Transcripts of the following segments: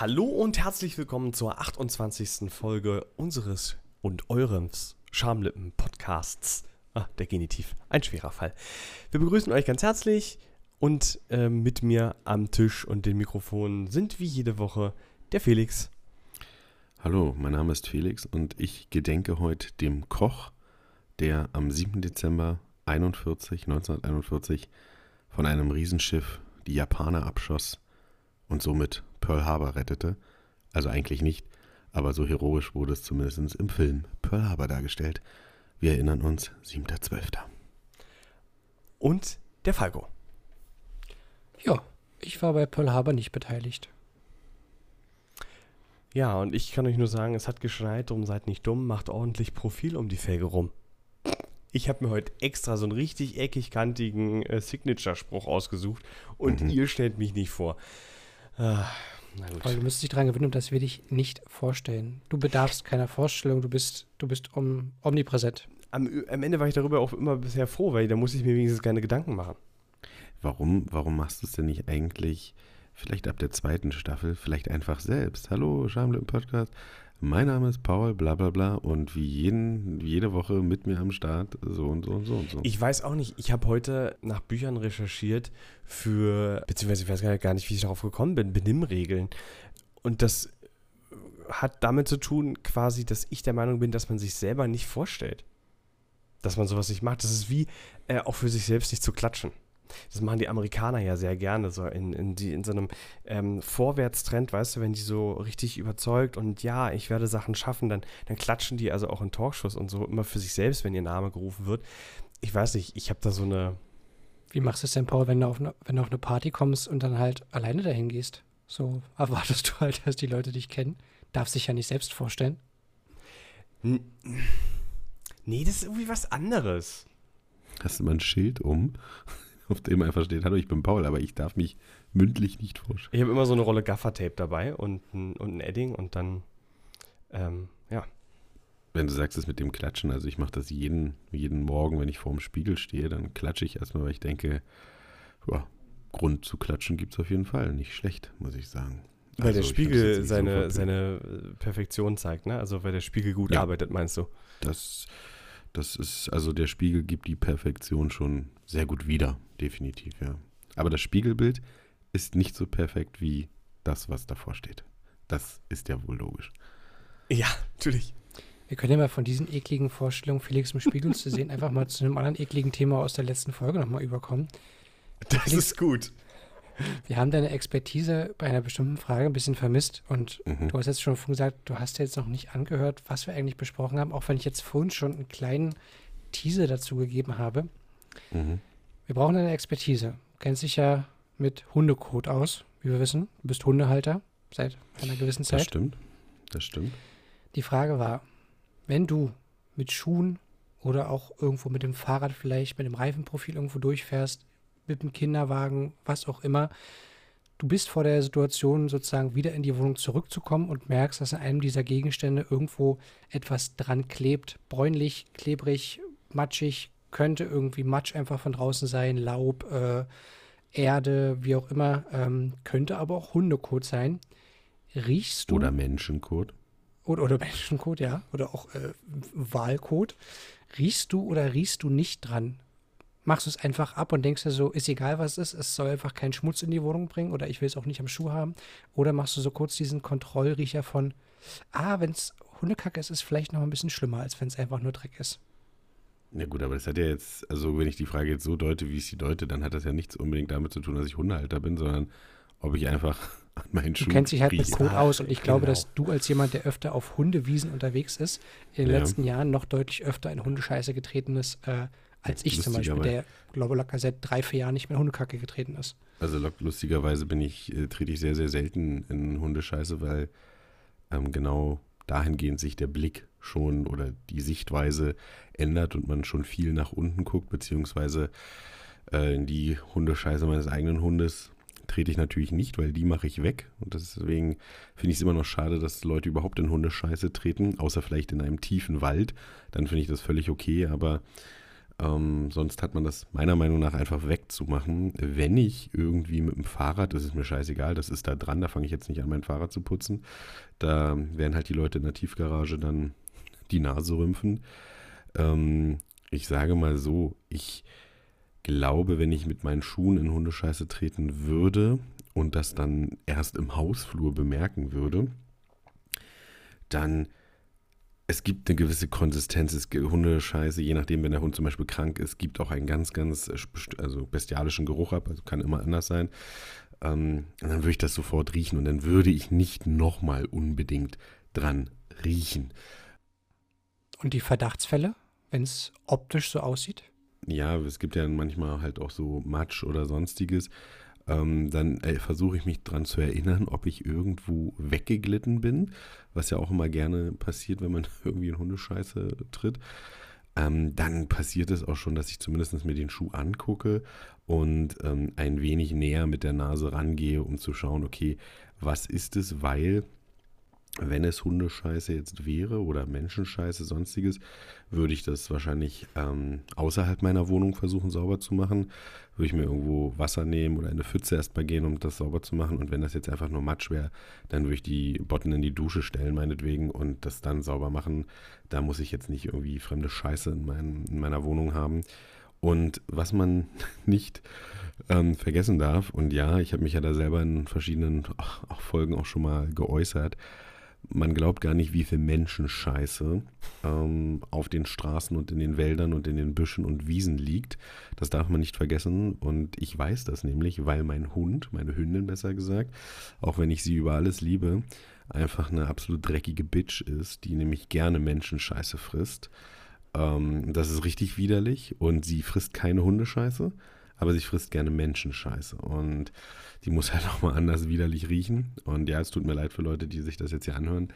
Hallo und herzlich willkommen zur 28. Folge unseres und eurens Schamlippen-Podcasts. Ah, der Genitiv, ein schwerer Fall. Wir begrüßen euch ganz herzlich und äh, mit mir am Tisch und den Mikrofonen sind wie jede Woche der Felix. Hallo, mein Name ist Felix und ich gedenke heute dem Koch, der am 7. Dezember 41, 1941 von einem Riesenschiff die Japaner abschoss und somit Pearl Harbor rettete. Also eigentlich nicht, aber so heroisch wurde es zumindest im Film Pearl Harbor dargestellt. Wir erinnern uns, 7.12. Und der Falco. Ja, ich war bei Pearl Harbor nicht beteiligt. Ja, und ich kann euch nur sagen, es hat geschneit, darum seid nicht dumm, macht ordentlich Profil um die Felge rum. Ich habe mir heute extra so einen richtig eckig-kantigen äh, Signature-Spruch ausgesucht und Mhm. ihr stellt mich nicht vor. Ah, na Weil gut. du müsstest dich daran gewöhnen, dass wir dich nicht vorstellen. Du bedarfst keiner Vorstellung, du bist, du bist om, omnipräsent. Am, am Ende war ich darüber auch immer bisher froh, weil da muss ich mir wenigstens keine Gedanken machen. Warum, warum machst du es denn nicht eigentlich, vielleicht ab der zweiten Staffel, vielleicht einfach selbst? Hallo, Schamlippen Podcast. Mein Name ist Paul, bla bla bla. Und wie, jeden, jede Woche mit mir am Start, so und so und so und so. Ich weiß auch nicht, ich habe heute nach Büchern recherchiert für, beziehungsweise ich weiß gar nicht- gar nicht, wie ich darauf gekommen bin, Benimmregeln. Und das hat damit zu tun, quasi, dass ich der Meinung bin, dass man sich selber nicht vorstellt. Dass man sowas nicht macht. Das ist wie äh, auch für sich selbst nicht zu klatschen. Das machen die Amerikaner ja sehr gerne, so in, in, die, in so einem ähm, Vorwärtstrend, weißt du, wenn die so richtig überzeugt und ja, ich werde Sachen schaffen, dann, dann klatschen die also auch in Talkshows und so immer für sich selbst, wenn ihr Name gerufen wird. Ich weiß nicht, ich habe da so eine, Wie machst du es denn, Paul, wenn du, auf eine, wenn du auf eine Party kommst und dann halt alleine dahin gehst? So erwartest du halt, dass die Leute dich kennen. Darfst dich ja nicht selbst vorstellen. N- Nee, das ist irgendwie was anderes. Hast du mal ein Schild um, auf dem einfach steht, hallo, ich bin Paul, aber ich darf mich mündlich nicht vorstellen. Ich habe immer so eine Rolle Gaffertape dabei und ein, und ein Edding und dann, ähm, ja. Wenn du sagst, das mit dem Klatschen, also ich mache das jeden, jeden Morgen, wenn ich vorm Spiegel stehe, dann klatsche ich erstmal, weil ich denke, ja, Grund zu klatschen gibt es auf jeden Fall. Nicht schlecht, muss ich sagen. Weil der Also, jetzt Spiegel so seine, verpönt. seine äh, Perfektion zeigt, ne? Also weil der Spiegel gut Ja. arbeitet, meinst du? Das, das ist, also der Spiegel gibt die Perfektion schon sehr gut wieder, definitiv, ja. Aber das Spiegelbild ist nicht so perfekt wie das, was davor steht. Das ist ja wohl logisch. Ja, natürlich. Wir können ja mal von diesen ekligen Vorstellungen, Felix im Spiegel zu sehen, einfach mal zu einem anderen ekligen Thema aus der letzten Folge nochmal überkommen. Das Felix- ist gut. Wir haben deine Expertise bei einer bestimmten Frage ein bisschen vermisst und Mhm. du hast jetzt schon gesagt, du hast jetzt noch nicht angehört, was wir eigentlich besprochen haben, auch wenn ich jetzt vorhin schon einen kleinen Teaser dazu gegeben habe. Mhm. Wir brauchen deine Expertise. Du kennst dich ja mit Hundekot aus, wie wir wissen. Du bist Hundehalter seit einer gewissen Das Zeit. stimmt. Das stimmt. Die Frage war, wenn du mit Schuhen oder auch irgendwo mit dem Fahrrad vielleicht, mit dem Reifenprofil irgendwo durchfährst, mit dem Kinderwagen, was auch immer, du bist vor der Situation sozusagen wieder in die Wohnung zurückzukommen und merkst, dass an einem dieser Gegenstände irgendwo etwas dran klebt, bräunlich, klebrig, matschig, könnte irgendwie Matsch einfach von draußen sein, Laub, äh, Erde, wie auch immer, ähm, könnte aber auch Hundekot sein. Riechst du Oder Menschenkot. oder, oder Menschenkot, ja, oder auch äh, Wahlkot. Riechst du oder riechst du nicht dran? Machst du es einfach ab und denkst dir so, ist egal was es ist, es soll einfach keinen Schmutz in die Wohnung bringen oder ich will es auch nicht am Schuh haben? Oder machst du so kurz diesen Kontrollriecher von, ah, wenn es Hundekacke ist, ist es vielleicht noch ein bisschen schlimmer, als wenn es einfach nur Dreck ist. Ja gut, aber das hat ja jetzt, also wenn ich die Frage jetzt so deute, wie ich sie deute, dann hat das ja nichts unbedingt damit zu tun, dass ich Hundehalter bin, sondern ob ich einfach an meinen Du Schuhen kennst dich halt mit Ah, aus und ich glaube, genau. dass du als jemand, der öfter auf Hundewiesen unterwegs ist, in den Ja. letzten Jahren noch deutlich öfter in Hundescheiße getreten ist, äh, als ich zum Beispiel, der, glaube locker seit drei, vier Jahren nicht mehr Hundekacke getreten ist. Also lu- lustigerweise bin ich, äh, trete ich sehr, sehr selten in Hundescheiße, weil ähm, genau dahingehend sich der Blick schon oder die Sichtweise ändert und man schon viel nach unten guckt, beziehungsweise äh, in die Hundescheiße meines eigenen Hundes trete ich natürlich nicht, weil die mache ich weg. Und deswegen finde ich es immer noch schade, dass Leute überhaupt in Hundescheiße treten, außer vielleicht in einem tiefen Wald. Dann finde ich das völlig okay, aber Ähm, sonst hat man das meiner Meinung nach einfach wegzumachen. Wenn ich irgendwie mit dem Fahrrad, das ist mir scheißegal, das ist da dran, da fange ich jetzt nicht an, mein Fahrrad zu putzen. Da werden halt die Leute in der Tiefgarage dann die Nase rümpfen. Ähm, ich sage mal so, ich glaube, wenn ich mit meinen Schuhen in Hundescheiße treten würde und das dann erst im Hausflur bemerken würde, dann es gibt eine gewisse Konsistenz, es gibt Hundescheiße, je nachdem, wenn der Hund zum Beispiel krank ist, gibt auch einen ganz, ganz also bestialischen Geruch ab, also kann immer anders sein. Ähm, dann würde ich das sofort riechen und dann würde ich nicht nochmal unbedingt dran riechen. Und die Verdachtsfälle, wenn es optisch so aussieht? Ja, es gibt ja manchmal halt auch so Matsch oder sonstiges. Ähm, dann äh, versuche ich mich daran zu erinnern, ob ich irgendwo weggeglitten bin, was ja auch immer gerne passiert, wenn man irgendwie in Hundescheiße tritt. Ähm, dann passiert es auch schon, dass ich zumindest mir den Schuh angucke und ähm, ein wenig näher mit der Nase rangehe, um zu schauen, okay, was ist es, weil wenn es Hundescheiße jetzt wäre oder Menschenscheiße, sonstiges, würde ich das wahrscheinlich ähm, außerhalb meiner Wohnung versuchen sauber zu machen. Würde ich mir irgendwo Wasser nehmen oder in eine Pfütze erstmal gehen, um das sauber zu machen. Und wenn das jetzt einfach nur Matsch wäre, dann würde ich die Botten in die Dusche stellen, meinetwegen, und das dann sauber machen. Da muss ich jetzt nicht irgendwie fremde Scheiße in, mein, in meiner Wohnung haben. Und was man nicht ähm, vergessen darf, und ja, ich habe mich ja da selber in verschiedenen Folgen auch schon mal geäußert, man glaubt gar nicht, wie viel Menschenscheiße ähm, auf den Straßen und in den Wäldern und in den Büschen und Wiesen liegt. Das darf man nicht vergessen. Und ich weiß das nämlich, weil mein Hund, meine Hündin besser gesagt, auch wenn ich sie über alles liebe, einfach eine absolut dreckige Bitch ist, die nämlich gerne Menschenscheiße frisst. Ähm, das ist richtig widerlich und sie frisst keine Hundescheiße, aber sie frisst gerne Menschenscheiße. Und die muss halt auch mal anders widerlich riechen. Und ja, es tut mir leid für Leute, die sich das jetzt hier anhören.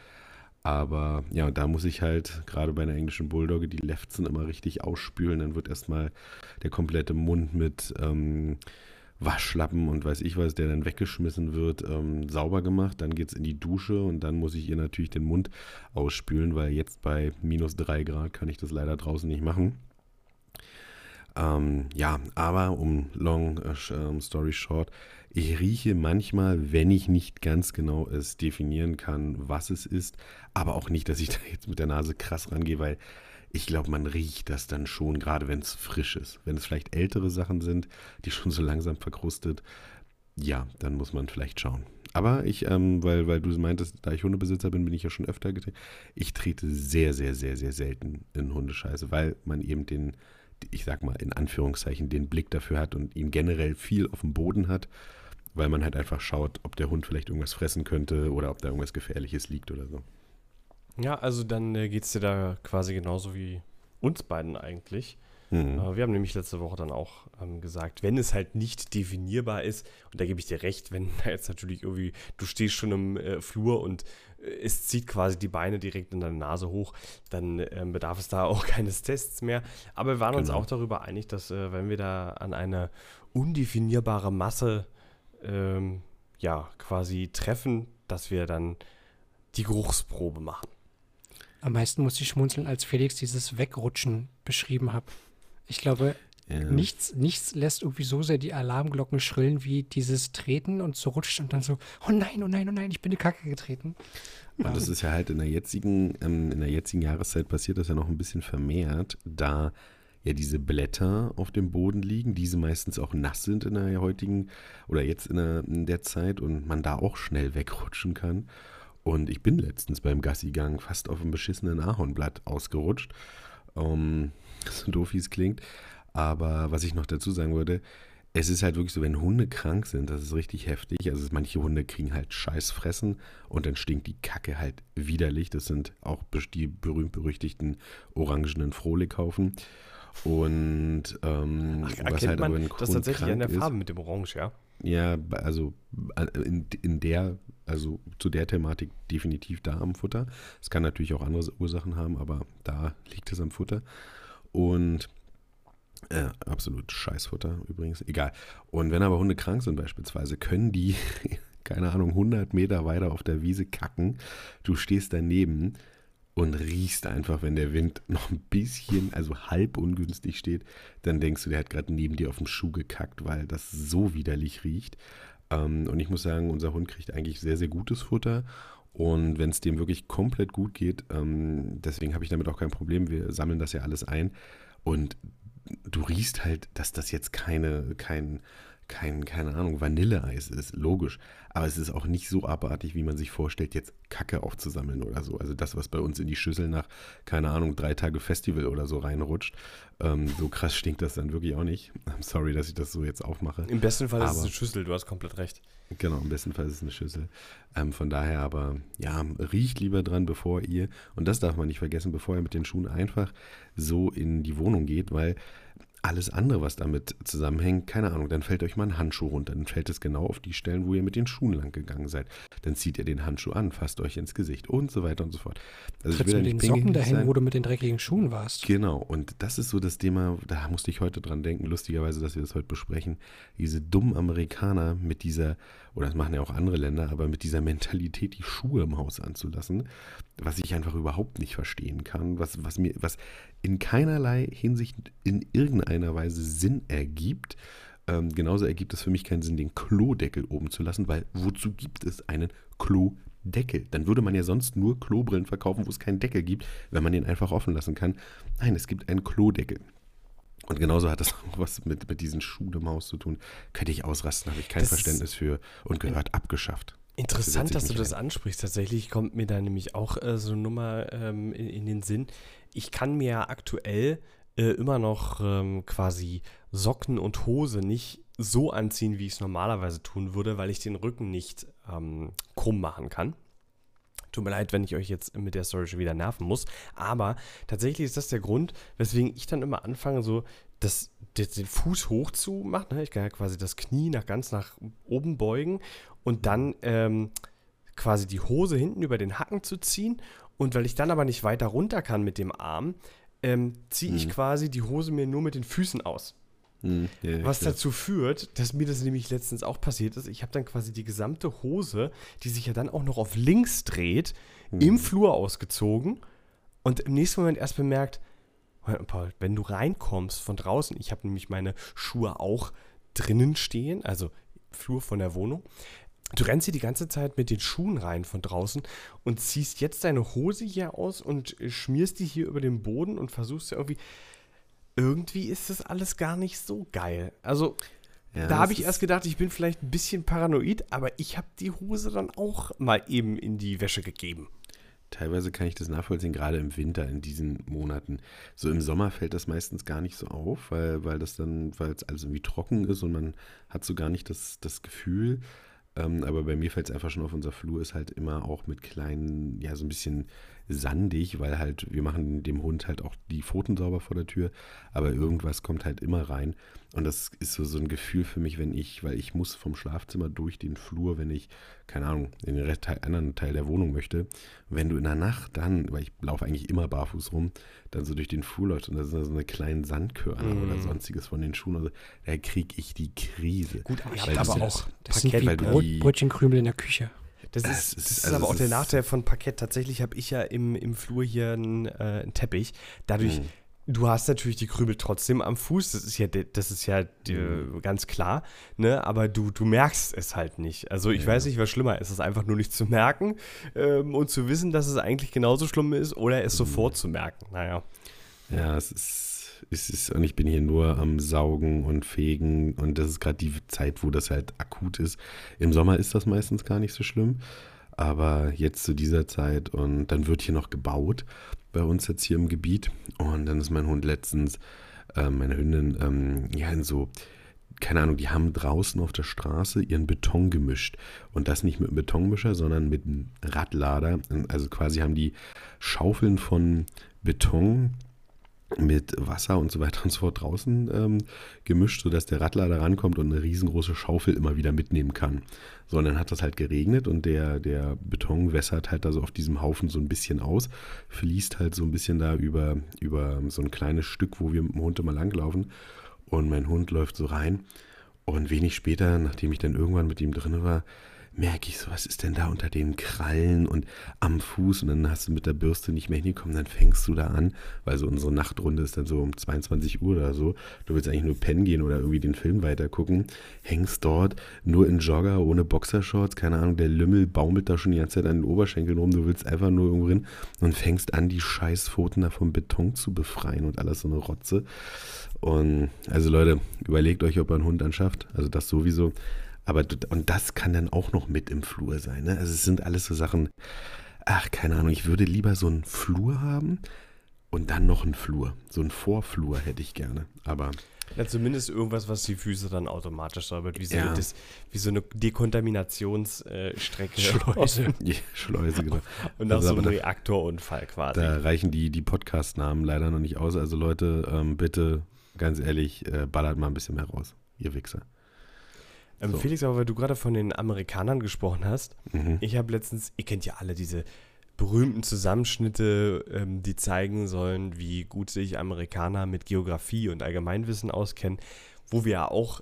Aber ja, da muss ich halt gerade bei einer englischen Bulldogge die Lefzen immer richtig ausspülen. Dann wird erstmal der komplette Mund mit ähm, Waschlappen und weiß ich was, der dann weggeschmissen wird, ähm, sauber gemacht. Dann geht es in die Dusche und dann muss ich ihr natürlich den Mund ausspülen, weil jetzt bei minus drei Grad kann ich das leider draußen nicht machen. Ähm, ja, aber um long uh, story short, ich rieche manchmal, wenn ich nicht ganz genau es definieren kann, was es ist, aber auch nicht, dass ich da jetzt mit der Nase krass rangehe, weil ich glaube, man riecht das dann schon, gerade wenn es frisch ist. Wenn es vielleicht ältere Sachen sind, die schon so langsam verkrustet, ja, dann muss man vielleicht schauen. Aber ich, ähm, weil, weil du meintest, da ich Hundebesitzer bin, bin ich ja schon öfter getreten. Ich trete sehr, sehr, sehr, sehr selten in Hundescheiße, weil man eben den, ich sag mal in Anführungszeichen, den Blick dafür hat und ihn generell viel auf dem Boden hat weil man halt einfach schaut, ob der Hund vielleicht irgendwas fressen könnte oder ob da irgendwas Gefährliches liegt oder so. Ja, also dann äh, geht es dir da quasi genauso wie uns beiden eigentlich. Mhm. Äh, wir haben nämlich letzte Woche dann auch ähm, gesagt, wenn es halt nicht definierbar ist, und da gebe ich dir recht, wenn da jetzt natürlich irgendwie, du stehst schon im äh, Flur und es zieht quasi die Beine direkt in deine Nase hoch, dann ähm, bedarf es da auch keines Tests mehr. Aber wir waren genau. uns auch darüber einig, dass äh, wenn wir da an eine undefinierbare Masse ähm, ja, quasi treffen, dass wir dann die Geruchsprobe machen. Am meisten muss ich schmunzeln, als Felix dieses Wegrutschen beschrieben hat. Ich glaube, ja. nichts, nichts lässt irgendwie so sehr die Alarmglocken schrillen wie dieses Treten und so rutscht und dann so, oh nein, oh nein, oh nein, ich bin in die Kacke getreten. Und das ist ja halt in der jetzigen, ähm, in der jetzigen Jahreszeit passiert das ja noch ein bisschen vermehrt, da ja diese Blätter auf dem Boden liegen, diese meistens auch nass sind in der heutigen oder jetzt in der, in der Zeit und man da auch schnell wegrutschen kann. Und ich bin letztens beim Gassigang fast auf einem beschissenen Ahornblatt ausgerutscht. Um, so doof wie es klingt. Aber was ich noch dazu sagen würde, es ist halt wirklich so, wenn Hunde krank sind, das ist richtig heftig. Also manche Hunde kriegen halt Scheißfressen und dann stinkt die Kacke halt widerlich. Das sind auch die berühmt-berüchtigten orangenen Frohlighaufen. Und ähm, Ach, was halt man aber das tatsächlich an der Farbe mit dem Orange, ja? Ja, also in, in der, also zu der Thematik definitiv da am Futter. Es kann natürlich auch andere Ursachen haben, aber da liegt es am Futter. Und äh, absolut Scheißfutter übrigens, egal. Und wenn aber Hunde krank sind beispielsweise, können die, keine Ahnung, 100 Meter weiter auf der Wiese kacken. Du stehst daneben und riechst einfach, wenn der Wind noch ein bisschen, also halb ungünstig steht, dann denkst du, der hat gerade neben dir auf dem Schuh gekackt, weil das so widerlich riecht. Ähm, und ich muss sagen, unser Hund kriegt eigentlich sehr, sehr gutes Futter. Und wenn es dem wirklich komplett gut geht, ähm, deswegen habe ich damit auch kein Problem, wir sammeln das ja alles ein. Und du riechst halt, dass das jetzt keine, kein, kein, keine Ahnung, Vanilleeis ist, logisch. Aber es ist auch nicht so abartig, wie man sich vorstellt, jetzt Kacke aufzusammeln oder so. Also das, was bei uns in die Schüssel nach, keine Ahnung, drei Tage Festival oder so reinrutscht. Ähm, so krass stinkt das dann wirklich auch nicht. I'm sorry, dass ich das so jetzt aufmache. Im besten Fall aber, ist es eine Schüssel, du hast komplett recht. Genau, im besten Fall ist es eine Schüssel. Ähm, von daher aber, ja, riecht lieber dran, bevor ihr, und das darf man nicht vergessen, bevor ihr mit den Schuhen einfach so in die Wohnung geht, weil alles andere, was damit zusammenhängt, keine Ahnung, dann fällt euch mal ein Handschuh runter. Dann fällt es genau auf die Stellen, wo ihr mit den Schuhen lang gegangen seid. Dann zieht ihr den Handschuh an, fasst euch ins Gesicht und so weiter und so fort. Also Trittst ich will mit den Socken dahin, sein. wo du mit den dreckigen Schuhen warst. Genau, und das ist so das Thema, da musste ich heute dran denken, lustigerweise, dass wir das heute besprechen. Diese dummen Amerikaner mit dieser, oder das machen ja auch andere Länder, aber mit dieser Mentalität, die Schuhe im Haus anzulassen, was ich einfach überhaupt nicht verstehen kann, was, was mir, was in keinerlei Hinsicht in irgendeiner Weise Sinn ergibt. Ähm, genauso ergibt es für mich keinen Sinn, den Klodeckel oben zu lassen, weil wozu gibt es einen Klodeckel? Dann würde man ja sonst nur Klobrillen verkaufen, wo es keinen Deckel gibt, wenn man den einfach offen lassen kann. Nein, es gibt einen Klodeckel. Und genauso hat das auch was mit, mit diesen Haus zu tun. Könnte ich ausrasten, habe ich kein das Verständnis für und gehört abgeschafft. Interessant, dass du das ansprichst. Tatsächlich kommt mir da nämlich auch äh, so eine Nummer ähm, in, in, den Sinn. Ich kann mir aktuell äh, immer noch ähm, quasi Socken und Hose nicht so anziehen, wie ich es normalerweise tun würde, weil ich den Rücken nicht ähm, krumm machen kann. Tut mir leid, wenn ich euch jetzt mit der Story schon wieder nerven muss. Aber tatsächlich ist das der Grund, weswegen ich dann immer anfange, so das, das den Fuß hoch zu machen. Ne? Ich kann ja quasi das Knie nach ganz nach oben beugen und dann ähm, quasi die Hose hinten über den Hacken zu ziehen. Und weil ich dann aber nicht weiter runter kann mit dem Arm, ähm, ziehe ich mhm. quasi die Hose mir nur mit den Füßen aus. Mhm, ja, Was dazu führt, dass mir das nämlich letztens auch passiert ist. Ich habe dann quasi die gesamte Hose, die sich ja dann auch noch auf links dreht, mhm. im Flur ausgezogen und im nächsten Moment erst bemerkt, Paul, wenn du reinkommst von draußen, ich habe nämlich meine Schuhe auch drinnen stehen, also Flur von der Wohnung. Du rennst hier die ganze Zeit mit den Schuhen rein von draußen und ziehst jetzt deine Hose hier aus und schmierst die hier über den Boden und versuchst irgendwie. Irgendwie ist das alles gar nicht so geil. Also, ja, da habe ich erst gedacht, ich bin vielleicht ein bisschen paranoid, aber ich habe die Hose dann auch mal eben in die Wäsche gegeben. Teilweise kann ich das nachvollziehen, gerade im Winter in diesen Monaten. So im Sommer fällt das meistens gar nicht so auf, weil, weil das dann, weil es alles irgendwie trocken ist und man hat so gar nicht das, das Gefühl. Ähm, aber bei mir fällt es einfach schon auf, unser Flur ist halt immer auch mit kleinen, ja, so ein bisschen sandig, weil halt, wir machen dem Hund halt auch die Pfoten sauber vor der Tür, aber irgendwas kommt halt immer rein. Und das ist so, so ein Gefühl für mich, wenn ich, weil ich muss vom Schlafzimmer durch den Flur, wenn ich, keine Ahnung, in den anderen Teil der Wohnung möchte. Wenn du in der Nacht dann, weil ich laufe eigentlich immer barfuß rum, dann so durch den Flur läufst und da sind so eine kleinen Sandkörner mm. oder sonstiges von den Schuhen, also, da kriege ich die Krise. Gut, ihr habt aber auch das Parkett, sind wie Brot, Brötchenkrümel in der Küche. Das, das ist, das ist also aber auch der Nachteil von Parkett. Tatsächlich habe ich ja im, im Flur hier einen, äh, einen Teppich. Dadurch, mhm. du hast natürlich die Krümel trotzdem am Fuß. Das ist ja, das ist ja mhm. ganz klar. Ne? Aber du, du merkst es halt nicht. Also ich ja. weiß nicht, was schlimmer ist. Es einfach nur nicht zu merken ähm, und zu wissen, dass es eigentlich genauso schlimm ist oder es mhm. sofort zu merken. Naja. Ja, es ist es und ich bin hier nur am Saugen und Fegen und das ist gerade die Zeit, wo das halt akut ist. Im Sommer ist das meistens gar nicht so schlimm, aber jetzt zu dieser Zeit und dann wird hier noch gebaut bei uns jetzt hier im Gebiet und dann ist mein Hund letztens, äh, meine Hündin, ähm, ja, in so keine Ahnung, die haben draußen auf der Straße ihren Beton gemischt. Und das nicht mit einem Betonmischer, sondern mit einem Radlader. Also quasi haben die Schaufeln von Beton mit Wasser und so weiter und so fort draußen ähm, gemischt, sodass der Radlader rankommt und eine riesengroße Schaufel immer wieder mitnehmen kann. So, und dann hat das halt geregnet und der, der Beton wässert halt da so auf diesem Haufen so ein bisschen aus, fließt halt so ein bisschen da über, über so ein kleines Stück, wo wir mit dem Hund immer langlaufen. Und mein Hund läuft so rein. Und wenig später, nachdem ich dann irgendwann mit ihm drin war, merke ich so, was ist denn da unter den Krallen und am Fuß und dann hast du mit der Bürste nicht mehr hingekommen, dann fängst du da an, weil so unsere Nachtrunde ist dann so um 22 Uhr oder so, du willst eigentlich nur pennen gehen oder irgendwie den Film weiter gucken, hängst dort nur in Jogger, ohne Boxershorts, keine Ahnung, der Lümmel baumelt da schon die ganze Zeit an den Oberschenkeln rum, du willst einfach nur irgendwo hin und fängst an, die Scheißpfoten da vom Beton zu befreien und alles so eine Rotze. Und also Leute, überlegt euch, ob ihr einen Hund anschafft, also das sowieso. Aber und das kann dann auch noch mit im Flur sein. Ne? Also es sind alles so Sachen, ach, keine Ahnung, ich würde lieber so einen Flur haben und dann noch einen Flur. So einen Vorflur hätte ich gerne. Aber. Ja, zumindest irgendwas, was die Füße dann automatisch säubert, wie so, ja. eine, wie so eine Dekontaminationsstrecke. Schleuse. ja, Schleuse, genau. Und nach also, so einem Reaktorunfall quasi. Da reichen die, die Podcast-Namen leider noch nicht aus. Also Leute, ähm, bitte, ganz ehrlich, äh, ballert mal ein bisschen mehr raus, ihr Wichser. Ähm, so. Felix, aber weil du gerade von den Amerikanern gesprochen hast, mhm. ich habe letztens, ihr kennt ja alle diese berühmten Zusammenschnitte, ähm, die zeigen sollen, wie gut sich Amerikaner mit Geografie und Allgemeinwissen auskennen, wo wir ja auch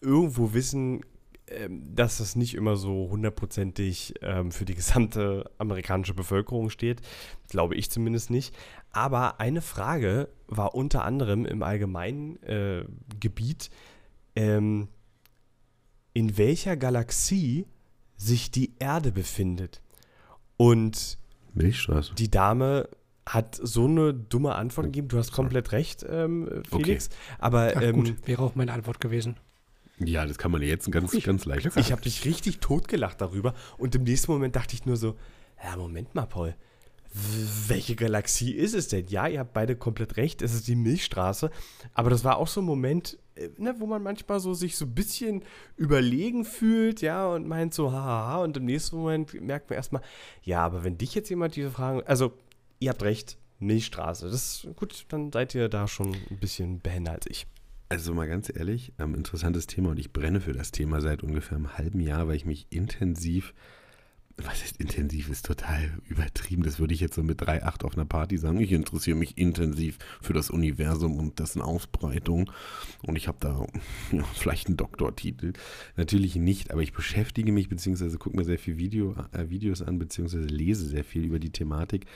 irgendwo wissen, ähm, dass das nicht immer so hundertprozentig ähm, für die gesamte amerikanische Bevölkerung steht, glaube ich zumindest nicht. Aber eine Frage war unter anderem im allgemeinen äh, Gebiet, ähm, in welcher Galaxie sich die Erde befindet. Und Milchstraße. die Dame hat so eine dumme Antwort gegeben. Du hast komplett recht, ähm, Felix. Okay. Aber Ach, ähm, gut, wäre auch meine Antwort gewesen. Ja, das kann man jetzt ganz, ich, ganz leicht sagen. Ich habe dich richtig totgelacht darüber und im nächsten Moment dachte ich nur so, ja, Moment mal, Paul welche Galaxie ist es denn? Ja, ihr habt beide komplett recht, es ist die Milchstraße. Aber das war auch so ein Moment, ne, wo man manchmal so sich so ein bisschen überlegen fühlt, ja, und meint so, haha, und im nächsten Moment merkt man erstmal, ja, aber wenn dich jetzt jemand diese Fragen, also, ihr habt recht, Milchstraße, das ist gut, dann seid ihr da schon ein bisschen behender als ich. Also mal ganz ehrlich, ähm, interessantes Thema und ich brenne für das Thema seit ungefähr einem halben Jahr, weil ich mich intensiv was ist intensiv, ist total übertrieben. Das würde ich jetzt so mit 3,8 auf einer Party sagen. Ich interessiere mich intensiv für das Universum und dessen Ausbreitung. Und ich habe da ja, vielleicht einen Doktortitel. Natürlich nicht, aber ich beschäftige mich, beziehungsweise gucke mir sehr viele Video, äh, Videos an, beziehungsweise lese sehr viel über die Thematik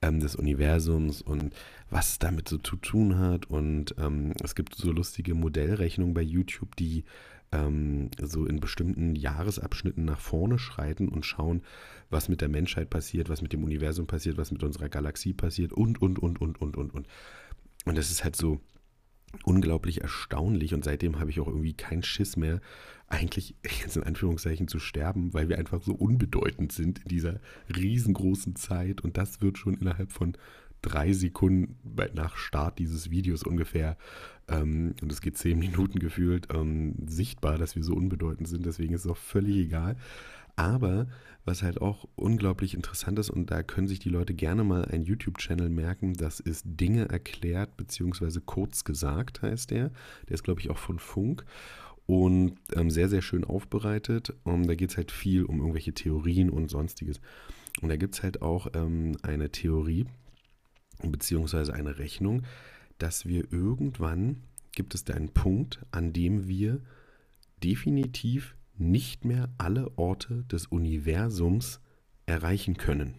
ähm, des Universums und was es damit so zu tun hat. Und ähm, es gibt so lustige Modellrechnungen bei YouTube, die ähm, so in bestimmten Jahresabschnitten nach vorne schreiten und schauen, was mit der Menschheit passiert, was mit dem Universum passiert, was mit unserer Galaxie passiert und, und, und, und, und, und, und. Und das ist halt so unglaublich erstaunlich und seitdem habe ich auch irgendwie keinen Schiss mehr, eigentlich jetzt in Anführungszeichen zu sterben, weil wir einfach so unbedeutend sind in dieser riesengroßen Zeit und das wird schon innerhalb von drei Sekunden nach Start dieses Videos ungefähr, ähm, und es geht zehn Minuten gefühlt, ähm, sichtbar, dass wir so unbedeutend sind. Deswegen ist es auch völlig egal. Aber was halt auch unglaublich interessant ist, und da können sich die Leute gerne mal einen YouTube-Channel merken, das ist Dinge erklärt, beziehungsweise kurz gesagt heißt der. Der ist, glaube ich, auch von Funk und ähm, sehr, sehr schön aufbereitet. Und da geht es halt viel um irgendwelche Theorien und sonstiges. Und da gibt es halt auch ähm, eine Theorie, beziehungsweise eine Rechnung, dass wir irgendwann, gibt es da einen Punkt, an dem wir definitiv nicht mehr alle Orte des Universums erreichen können.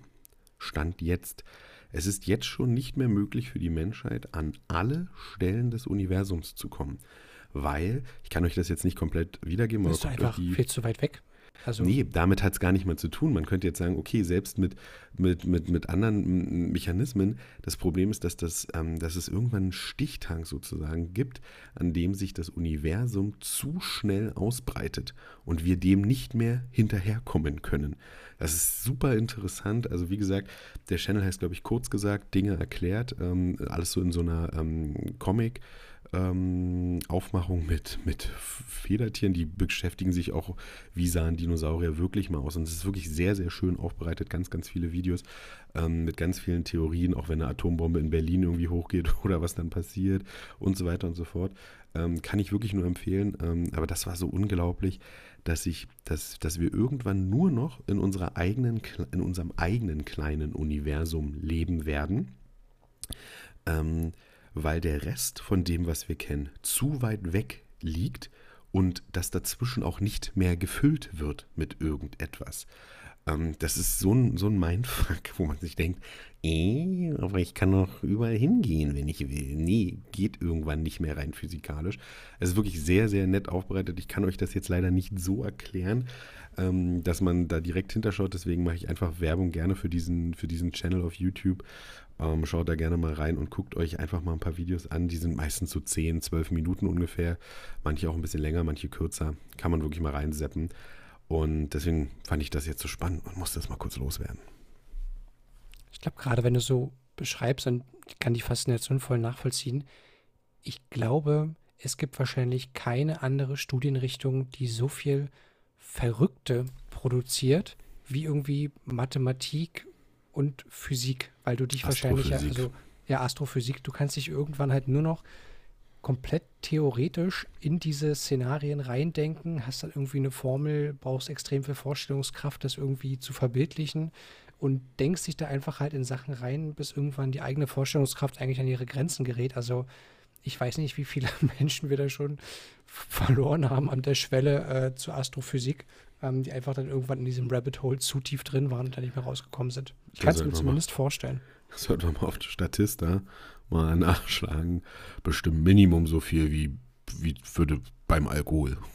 Stand jetzt. Es ist jetzt schon nicht mehr möglich für die Menschheit, an alle Stellen des Universums zu kommen. Weil, ich kann euch das jetzt nicht komplett wiedergeben, aber. Ist einfach viel zu weit weg. Also nee, damit hat es gar nicht mehr zu tun. Man könnte jetzt sagen, okay, selbst mit, mit, mit, mit anderen Mechanismen, das Problem ist, dass, das, ähm, dass es irgendwann einen Stichtag sozusagen gibt, an dem sich das Universum zu schnell ausbreitet und wir dem nicht mehr hinterherkommen können. Das ist super interessant. Also wie gesagt, der Channel heißt, glaube ich, kurz gesagt, Dinge erklärt. Ähm, alles so in so einer ähm, Comic- ähm, Aufmachung mit, mit Federtieren, die beschäftigen sich auch, wie sahen Dinosaurier wirklich mal aus. Und es ist wirklich sehr, sehr schön aufbereitet, ganz, ganz viele Videos ähm, mit ganz vielen Theorien, auch wenn eine Atombombe in Berlin irgendwie hochgeht oder was dann passiert und so weiter und so fort. Ähm, kann ich wirklich nur empfehlen. Ähm, aber das war so unglaublich, dass ich, dass, dass wir irgendwann nur noch in unserer eigenen, in unserem eigenen kleinen Universum leben werden. Ähm, weil der Rest von dem, was wir kennen, zu weit weg liegt, und dass dazwischen auch nicht mehr gefüllt wird mit irgendetwas. Ähm, das ist so ein, so ein Mindfuck, wo man sich denkt, eh, aber ich kann noch überall hingehen, wenn ich will. Nee, geht irgendwann nicht mehr rein physikalisch. Es ist wirklich sehr, sehr nett aufbereitet. Ich kann euch das jetzt leider nicht so erklären, ähm, dass man da direkt hinterschaut. Deswegen mache ich einfach Werbung gerne für diesen, für diesen Channel auf YouTube. Ähm, schaut da gerne mal rein und guckt euch einfach mal ein paar Videos an. Die sind meistens so 10, 12 Minuten ungefähr. Manche auch ein bisschen länger, manche kürzer. Kann man wirklich mal reinseppen. Und deswegen fand ich das jetzt so spannend und musste das mal kurz loswerden. Ich glaube, gerade wenn du so beschreibst, dann kann die Faszination voll nachvollziehen. Ich glaube, es gibt wahrscheinlich keine andere Studienrichtung, die so viel Verrückte produziert wie irgendwie Mathematik und Physik, weil du dich wahrscheinlich, ja, also ja, Astrophysik, du kannst dich irgendwann halt nur noch komplett theoretisch in diese Szenarien reindenken, hast dann irgendwie eine Formel, brauchst extrem viel Vorstellungskraft, das irgendwie zu verbildlichen und denkst dich da einfach halt in Sachen rein, bis irgendwann die eigene Vorstellungskraft eigentlich an ihre Grenzen gerät. Also ich weiß nicht, wie viele Menschen wir da schon verloren haben an der Schwelle äh, zur Astrophysik, ähm, die einfach dann irgendwann in diesem Rabbit Hole zu tief drin waren und da nicht mehr rausgekommen sind. Ich kann es mir zumindest mal, vorstellen. Das sollte man mal auf Statista mal nachschlagen. Bestimmt Minimum so viel wie, wie würde beim Alkohol.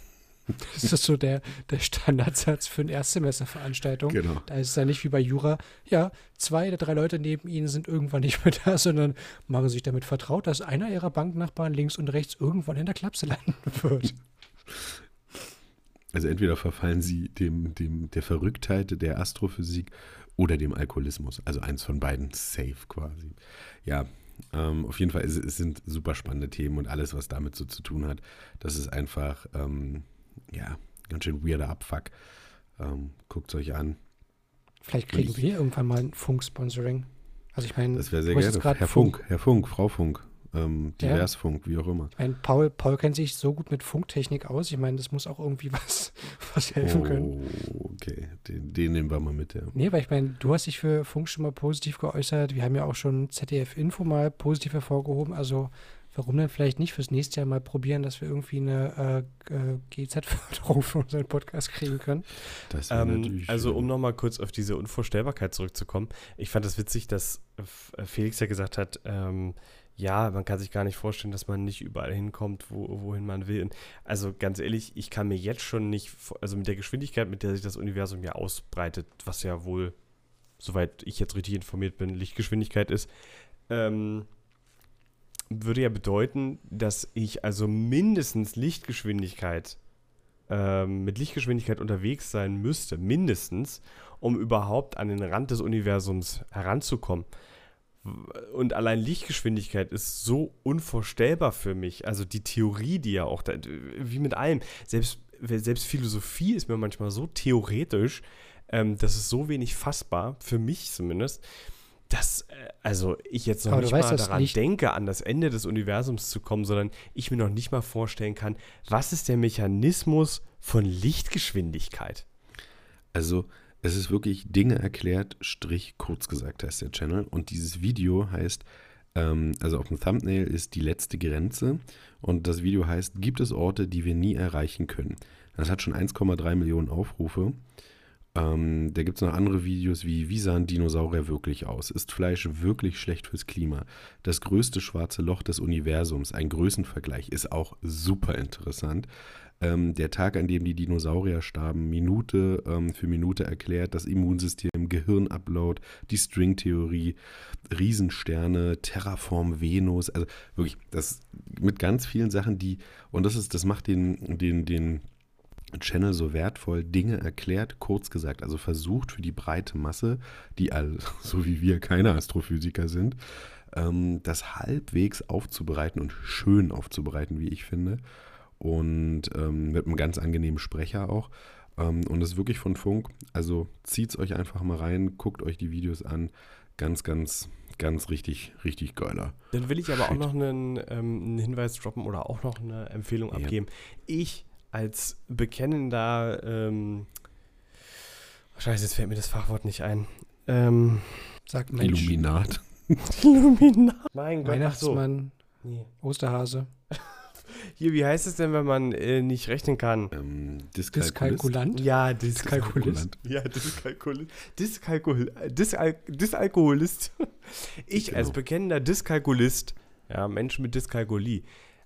Das ist so der, der Standardsatz für eine Erstsemesterveranstaltung. Genau. Da ist es ja nicht wie bei Jura, ja, zwei oder drei Leute neben ihnen sind irgendwann nicht mehr da, sondern machen sich damit vertraut, dass einer ihrer Banknachbarn links und rechts irgendwann in der Klapse landen wird. Also entweder verfallen sie dem, dem, der Verrücktheit der Astrophysik oder dem Alkoholismus. Also eins von beiden safe quasi. Ja, ähm, auf jeden Fall, es, es, sind super spannende Themen und alles, was damit so zu tun hat, das ist einfach, ähm, ja, ganz schön weirder Abfuck. Ähm, Guckt es euch an. Vielleicht kriegen ich, wir irgendwann mal ein Funk-Sponsoring. Also ich meine, das wäre sehr gerne. Herr Funk, Funk, Herr Funk, Frau Funk ähm, Diversfunk, ja. wie auch immer. Ich meine, Paul, Paul kennt sich so gut mit Funktechnik aus. Ich meine, das muss auch irgendwie was, was helfen oh, können. Okay, den, den, nehmen wir mal mit, ja. Nee, weil ich meine, du hast dich für Funk schon mal positiv geäußert. Wir haben ja auch schon ZDF-Info mal positiv hervorgehoben. Also warum dann vielleicht nicht fürs nächste Jahr mal probieren, dass wir irgendwie eine äh, äh GZ-Förderung für unseren Podcast kriegen können? Ähm, also um nochmal kurz auf diese Unvorstellbarkeit zurückzukommen. Ich fand das witzig, dass Felix ja gesagt hat, ähm, ja, man kann sich gar nicht vorstellen, dass man nicht überall hinkommt, wo, wohin man will. also ganz ehrlich, ich kann mir jetzt schon nicht, also mit der Geschwindigkeit, mit der sich das Universum ja ausbreitet, was ja wohl, soweit ich jetzt richtig informiert bin, Lichtgeschwindigkeit ist, ähm, würde ja bedeuten, dass ich also mindestens Lichtgeschwindigkeit, ähm, mit Lichtgeschwindigkeit unterwegs sein müsste, mindestens, um überhaupt an den Rand des Universums heranzukommen. Und allein Lichtgeschwindigkeit ist so unvorstellbar für mich. Also die Theorie, die ja auch, da, wie mit allem, selbst, selbst Philosophie ist mir manchmal so theoretisch, ähm, das ist so wenig fassbar, für mich zumindest, dass äh, also ich jetzt noch Aber nicht weißt, mal daran nicht denke, an das Ende des Universums zu kommen, sondern ich mir noch nicht mal vorstellen kann, was ist der Mechanismus von Lichtgeschwindigkeit? Also es ist wirklich Dinge erklärt, Strich kurz gesagt heißt der Channel. Und dieses Video heißt, ähm, also auf dem Thumbnail ist die letzte Grenze. Und das Video heißt, gibt es Orte, die wir nie erreichen können. Das hat schon 1,3 Millionen Aufrufe. Ähm, da gibt es noch andere Videos wie, wie sahen Dinosaurier wirklich aus? Ist Fleisch wirklich schlecht fürs Klima? Das größte schwarze Loch des Universums, ein Größenvergleich, ist auch super interessant ähm, der Tag, an dem die Dinosaurier starben, Minute ähm, für Minute erklärt, das Immunsystem, Gehirnupload, die Stringtheorie, Riesensterne, Terraform Venus, also wirklich, das mit ganz vielen Sachen, die, und das ist, das macht den, den, den Channel so wertvoll, Dinge erklärt, kurz gesagt, also versucht für die breite Masse, die all, so wie wir keine Astrophysiker sind, ähm, das halbwegs aufzubereiten und schön aufzubereiten, wie ich finde und ähm, mit einem ganz angenehmen Sprecher auch. Ähm, und das ist wirklich von Funk. Also zieht es euch einfach mal rein, guckt euch die Videos an. Ganz, ganz, ganz richtig, richtig geiler. Dann will ich aber Shit. auch noch einen, ähm, einen, Hinweis droppen oder auch noch eine Empfehlung abgeben. Ja. Ich als bekennender, ähm, Scheiße, jetzt fällt mir das Fachwort nicht ein. Ähm, Sagt Mensch. Illuminat. Illuminat. Mein Gott. Weihnachtsmann. So. Nee. Osterhase. Hier, wie heißt es denn, wenn man äh, nicht rechnen kann? Ähm, Dyskalkulist. Dyskalkulant? Ja, Dyskalkulist. Ja, Dyskalkulist. Dyskalkul Dysal Dysalkoholist. Ich Genau. als bekennender Dyskalkulist, ja, Mensch mit Dyskalkulie,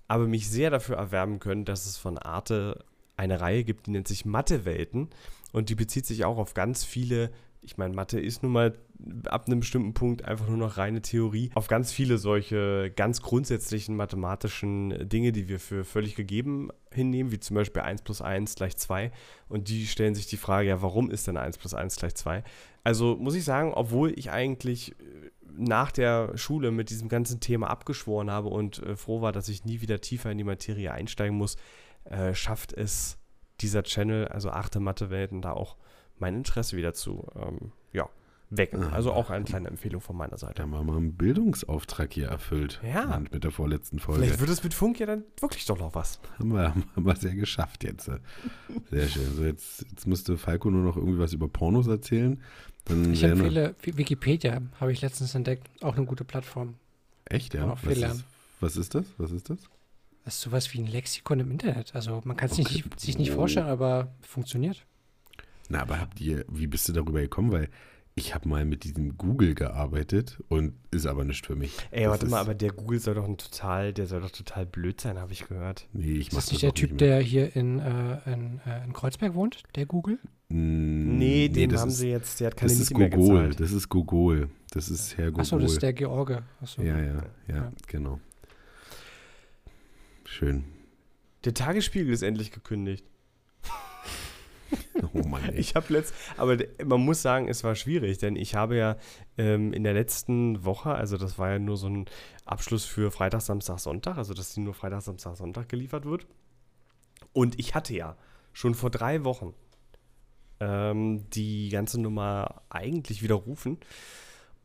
habe mich sehr dafür erwärmen können, dass es von Arte eine Reihe gibt, die nennt sich Mathewelten und die bezieht sich auch auf ganz viele, ich meine, Mathe ist nun mal ab einem bestimmten Punkt einfach nur noch reine Theorie, auf ganz viele solche ganz grundsätzlichen mathematischen Dinge, die wir für völlig gegeben hinnehmen, wie zum Beispiel 1 plus 1 gleich 2 und die stellen sich die Frage, ja, warum ist denn 1 plus 1 gleich 2? Also muss ich sagen, obwohl ich eigentlich äh, nach der Schule mit diesem ganzen Thema abgeschworen habe und äh, froh war, dass ich nie wieder tiefer in die Materie einsteigen muss, äh, schafft es dieser Channel, also achte Mathewelten, da auch mein Interesse wieder zu ähm, ja, wecken. Ah. Also auch eine kleine Empfehlung von meiner Da Seite. haben wir mal einen Bildungsauftrag hier erfüllt. Ja. Mit der vorletzten Folge. Vielleicht wird es mit Funk ja dann wirklich doch noch was. Haben wir, haben wir sehr geschafft jetzt. Sehr schön. So, jetzt, jetzt müsste Falco nur noch irgendwie was über Pornos erzählen. Dann Ich noch- empfehle Wi- Wikipedia, habe ich letztens entdeckt. Auch eine gute Plattform. Echt, ja? Kann auch viel was, ist, was ist das? Was ist das? Das ist sowas wie ein Lexikon im Internet. Also man kann es Okay. sich nicht vorstellen, aber funktioniert. Na, aber habt ihr, wie bist du darüber gekommen? Weil ich habe mal mit diesem Google gearbeitet und ist aber nicht für mich. Ey, Das warte mal, aber der Google soll doch ein total, der soll doch total blöd sein, habe ich gehört. Nee, ich Ist mach das nicht der Typ, mehr. der hier in, äh, in, äh, in Kreuzberg wohnt? Der Google? Mm, Nee, den das haben ist, sie jetzt, der hat keine Das ist mehr Gogol. gezahlt. Das ist Gogol. Das ist Herr Gogol. Achso, das ist der George. Achso. Ja, ja, ja, Ja. genau. Schön. Der Tagesspiegel ist endlich gekündigt. Oh Mann. Ich habe letzt, aber man muss sagen, es war schwierig, denn ich habe ja ähm, in der letzten Woche, also das war ja nur so ein Abschluss für Freitag, Samstag, Sonntag, also dass die nur Freitag, Samstag, Sonntag geliefert wird. Und ich hatte ja schon vor drei Wochen ähm, die ganze Nummer eigentlich widerrufen.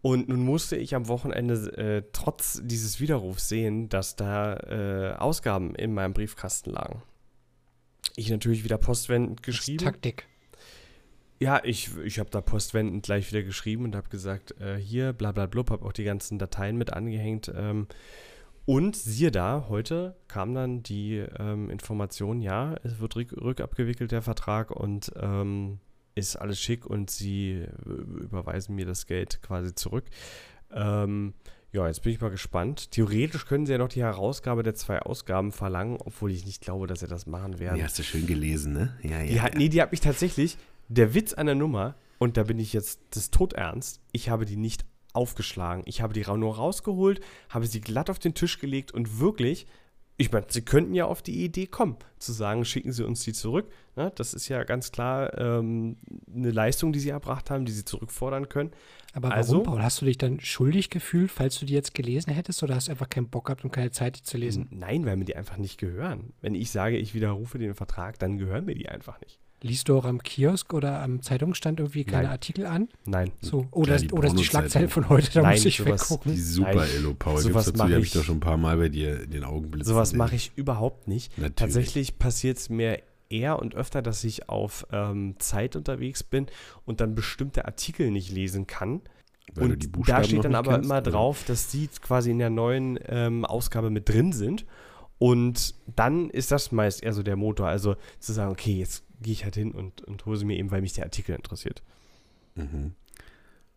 Und nun musste ich am Wochenende äh, trotz dieses Widerrufs sehen, dass da äh, Ausgaben in meinem Briefkasten lagen. Ich natürlich wieder postwendend Das ist geschrieben. Taktik. Ja, ich, ich habe da postwendend gleich wieder geschrieben und habe gesagt, äh, hier, bla bla blub, habe auch die ganzen Dateien mit angehängt. Ähm, und siehe da, heute kam dann die ähm, Information, ja, es wird rück, rückabgewickelt, der Vertrag, und ähm, ist alles schick und sie äh, überweisen mir das Geld quasi zurück. Ähm, ja, jetzt bin ich mal gespannt. Theoretisch können sie ja noch die Herausgabe der zwei Ausgaben verlangen, obwohl ich nicht glaube, dass sie das machen werden. Die hast du schön gelesen, ne? Ja, ja. Die hat, nee, die hat mich tatsächlich, der Witz an der Nummer, und da bin ich jetzt das todernst, ich habe die nicht aufgeschlagen. Ich habe die nur rausgeholt, habe sie glatt auf den Tisch gelegt und wirklich, ich meine, sie könnten ja auf die Idee kommen, zu sagen, schicken sie uns die zurück. Ne? Das ist ja ganz klar ähm, eine Leistung, die sie erbracht haben, die sie zurückfordern können. Aber warum, Also- Paul? Hast du dich dann schuldig gefühlt, falls du die jetzt gelesen hättest, oder hast du einfach keinen Bock gehabt und keine Zeit, die zu lesen? Nein, weil mir die einfach nicht gehören. Wenn ich sage, ich widerrufe den Vertrag, dann gehören mir die einfach nicht. Liest du auch am Kiosk oder am Zeitungsstand irgendwie keine Nein. Artikel an? Nein. So, oder, die oder ist die Schlagzeile Pornozeitung. von heute, da Nein, muss ich sowas- weggucken. Die super Nein, Elo Paul. sowas Gibt's dazu, die habe ich- doch schon ein paar Mal bei dir in den Augen blitzen Sowas mache ich überhaupt nicht. Natürlich. Tatsächlich passiert es mir eher und öfter, dass ich auf ähm, Zeit unterwegs bin und dann bestimmte Artikel nicht lesen kann. Weil du und da steht noch dann aber kennst, immer oder? drauf, dass die quasi in der neuen ähm, Ausgabe mit drin sind. Und dann ist das meist eher so der Motor. Also zu sagen, okay, jetzt gehe ich halt hin und, und hole sie mir eben, weil mich der Artikel interessiert. Mhm.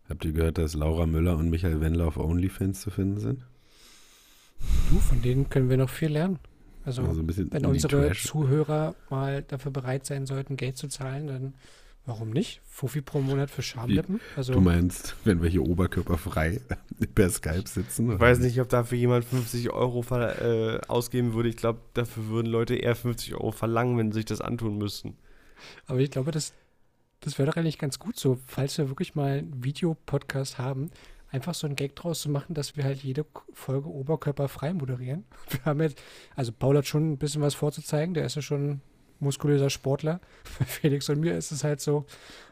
Habt ihr gehört, dass Laura Müller und Michael Wendler auf OnlyFans zu finden sind? Du, von denen können wir noch viel lernen. Also, Also ein bisschen wenn unsere Trash- Zuhörer mal dafür bereit sein sollten, Geld zu zahlen, dann warum nicht? Fuffi pro Monat für Schamlippen? Also, Du meinst, wenn wir hier oberkörperfrei per Skype sitzen? Ich weiß nicht, ob dafür jemand 50 Euro äh, ausgeben würde. Ich glaube, dafür würden Leute eher 50 Euro verlangen, wenn sie sich das antun müssten. Aber ich glaube, das, das wäre doch eigentlich ganz gut so, falls wir wirklich mal einen Videopodcast haben, einfach so einen Gag draus zu machen, dass wir halt jede Folge oberkörperfrei moderieren. Wir haben jetzt, also Paul hat schon ein bisschen was vorzuzeigen, der ist ja schon muskulöser Sportler. Bei Felix und mir ist es halt so,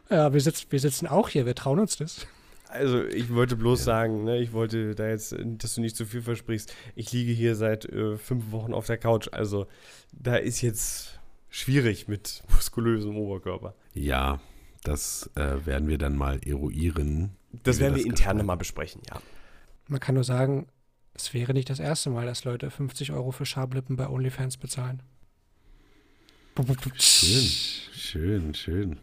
ja, wir, sitz, wir sitzen auch hier, wir trauen uns das. Also ich wollte bloß Ja. sagen, ne, ich wollte da jetzt, dass du nicht zu viel versprichst. Ich liege hier seit äh, fünf Wochen auf der Couch. Also da ist jetzt schwierig mit muskulösem Oberkörper. Ja, das äh, werden wir dann mal eruieren. Das wir werden wir das intern gestalten. nochmal besprechen, ja. Man kann nur sagen, Es wäre nicht das erste Mal, dass Leute 50 Euro für Schablippen bei OnlyFans bezahlen. Schön, schön, schön.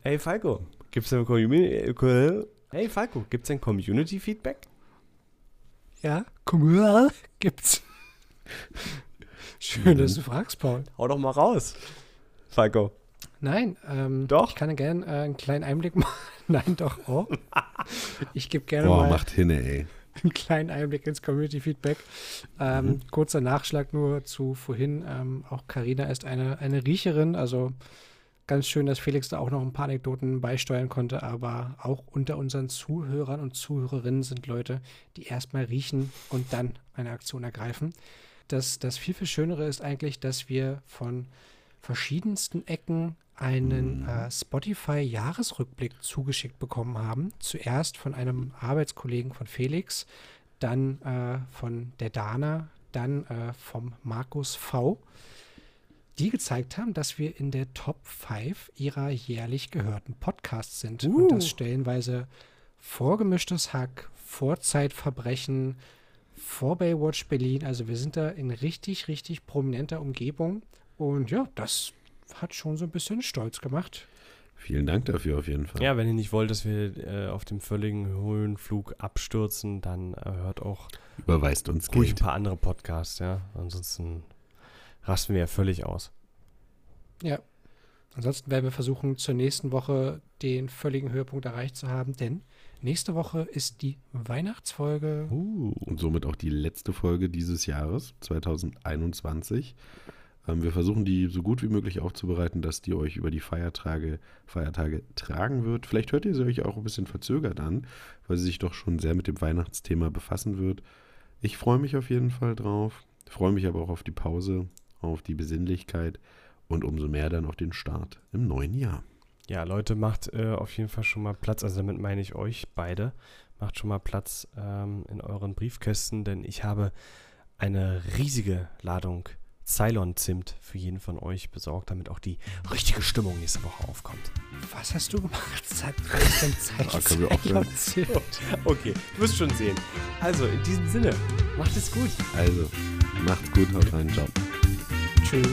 Hey Falco, gibt's denn Community Hey Falco, gibt's denn Community Feedback? Ja, gibt's. Schön, dass du fragst, Paul. Hau doch mal raus. Falco. Nein, ähm, Doch. ich kann gerne äh, einen kleinen Einblick machen. Nein, doch. Oh. Ich gebe gerne Boah, mal macht hinne, ey. einen kleinen Einblick ins Community-Feedback. Ähm, Kurzer Nachschlag nur zu vorhin. Ähm, auch Karina ist eine, eine Riecherin, also ganz schön, dass Felix da auch noch ein paar Anekdoten beisteuern konnte, aber auch unter unseren Zuhörern und Zuhörerinnen sind Leute, die erstmal riechen und dann eine Aktion ergreifen. Das, das viel, viel Schönere ist eigentlich, dass wir von verschiedensten Ecken einen äh, Spotify-Jahresrückblick zugeschickt bekommen haben. Zuerst von einem Arbeitskollegen von Felix, dann äh, von der Dana, dann äh, vom Markus V, die gezeigt haben, dass wir in der Top 5 ihrer jährlich gehörten Podcasts sind. Uh. Und das stellenweise vorgemischtes Hack, Vorzeitverbrechen, vor Baywatch Berlin. Also wir sind da in richtig, richtig prominenter Umgebung. Und ja, das hat schon so ein bisschen stolz gemacht. Vielen Dank dafür auf jeden Fall. Ja, wenn ihr nicht wollt, dass wir äh, auf dem völligen Höhenflug abstürzen, dann äh, hört auch Überweist uns ruhig ein Geld. paar andere Podcasts, ja. Ansonsten rasten wir ja völlig aus. Ja. Ansonsten werden wir versuchen, zur nächsten Woche den völligen Höhepunkt erreicht zu haben, denn nächste Woche ist die Weihnachtsfolge. Uh. Und somit auch die letzte Folge dieses Jahres, 2021. Ähm, wir versuchen die so gut wie möglich aufzubereiten, dass die euch über die Feiertage, Feiertage tragen wird. Vielleicht hört ihr sie euch auch ein bisschen verzögert an, weil sie sich doch schon sehr mit dem Weihnachtsthema befassen wird. Ich freue mich auf jeden Fall drauf, freue mich aber auch auf die Pause, auf die Besinnlichkeit und umso mehr dann auf den Start im neuen Jahr. Ja, Leute, macht äh, auf jeden Fall schon mal Platz. Also damit meine ich euch beide. Macht schon mal Platz ähm, in euren Briefkästen, denn ich habe eine riesige Ladung Ceylon-Zimt für jeden von euch besorgt, damit auch die richtige Stimmung nächste Woche aufkommt. Was hast du gemacht? Seit welchem Ah? Okay, du wirst schon sehen. Also, in diesem Sinne, macht es gut. Also, macht's gut, haut rein, ciao. Tschüss.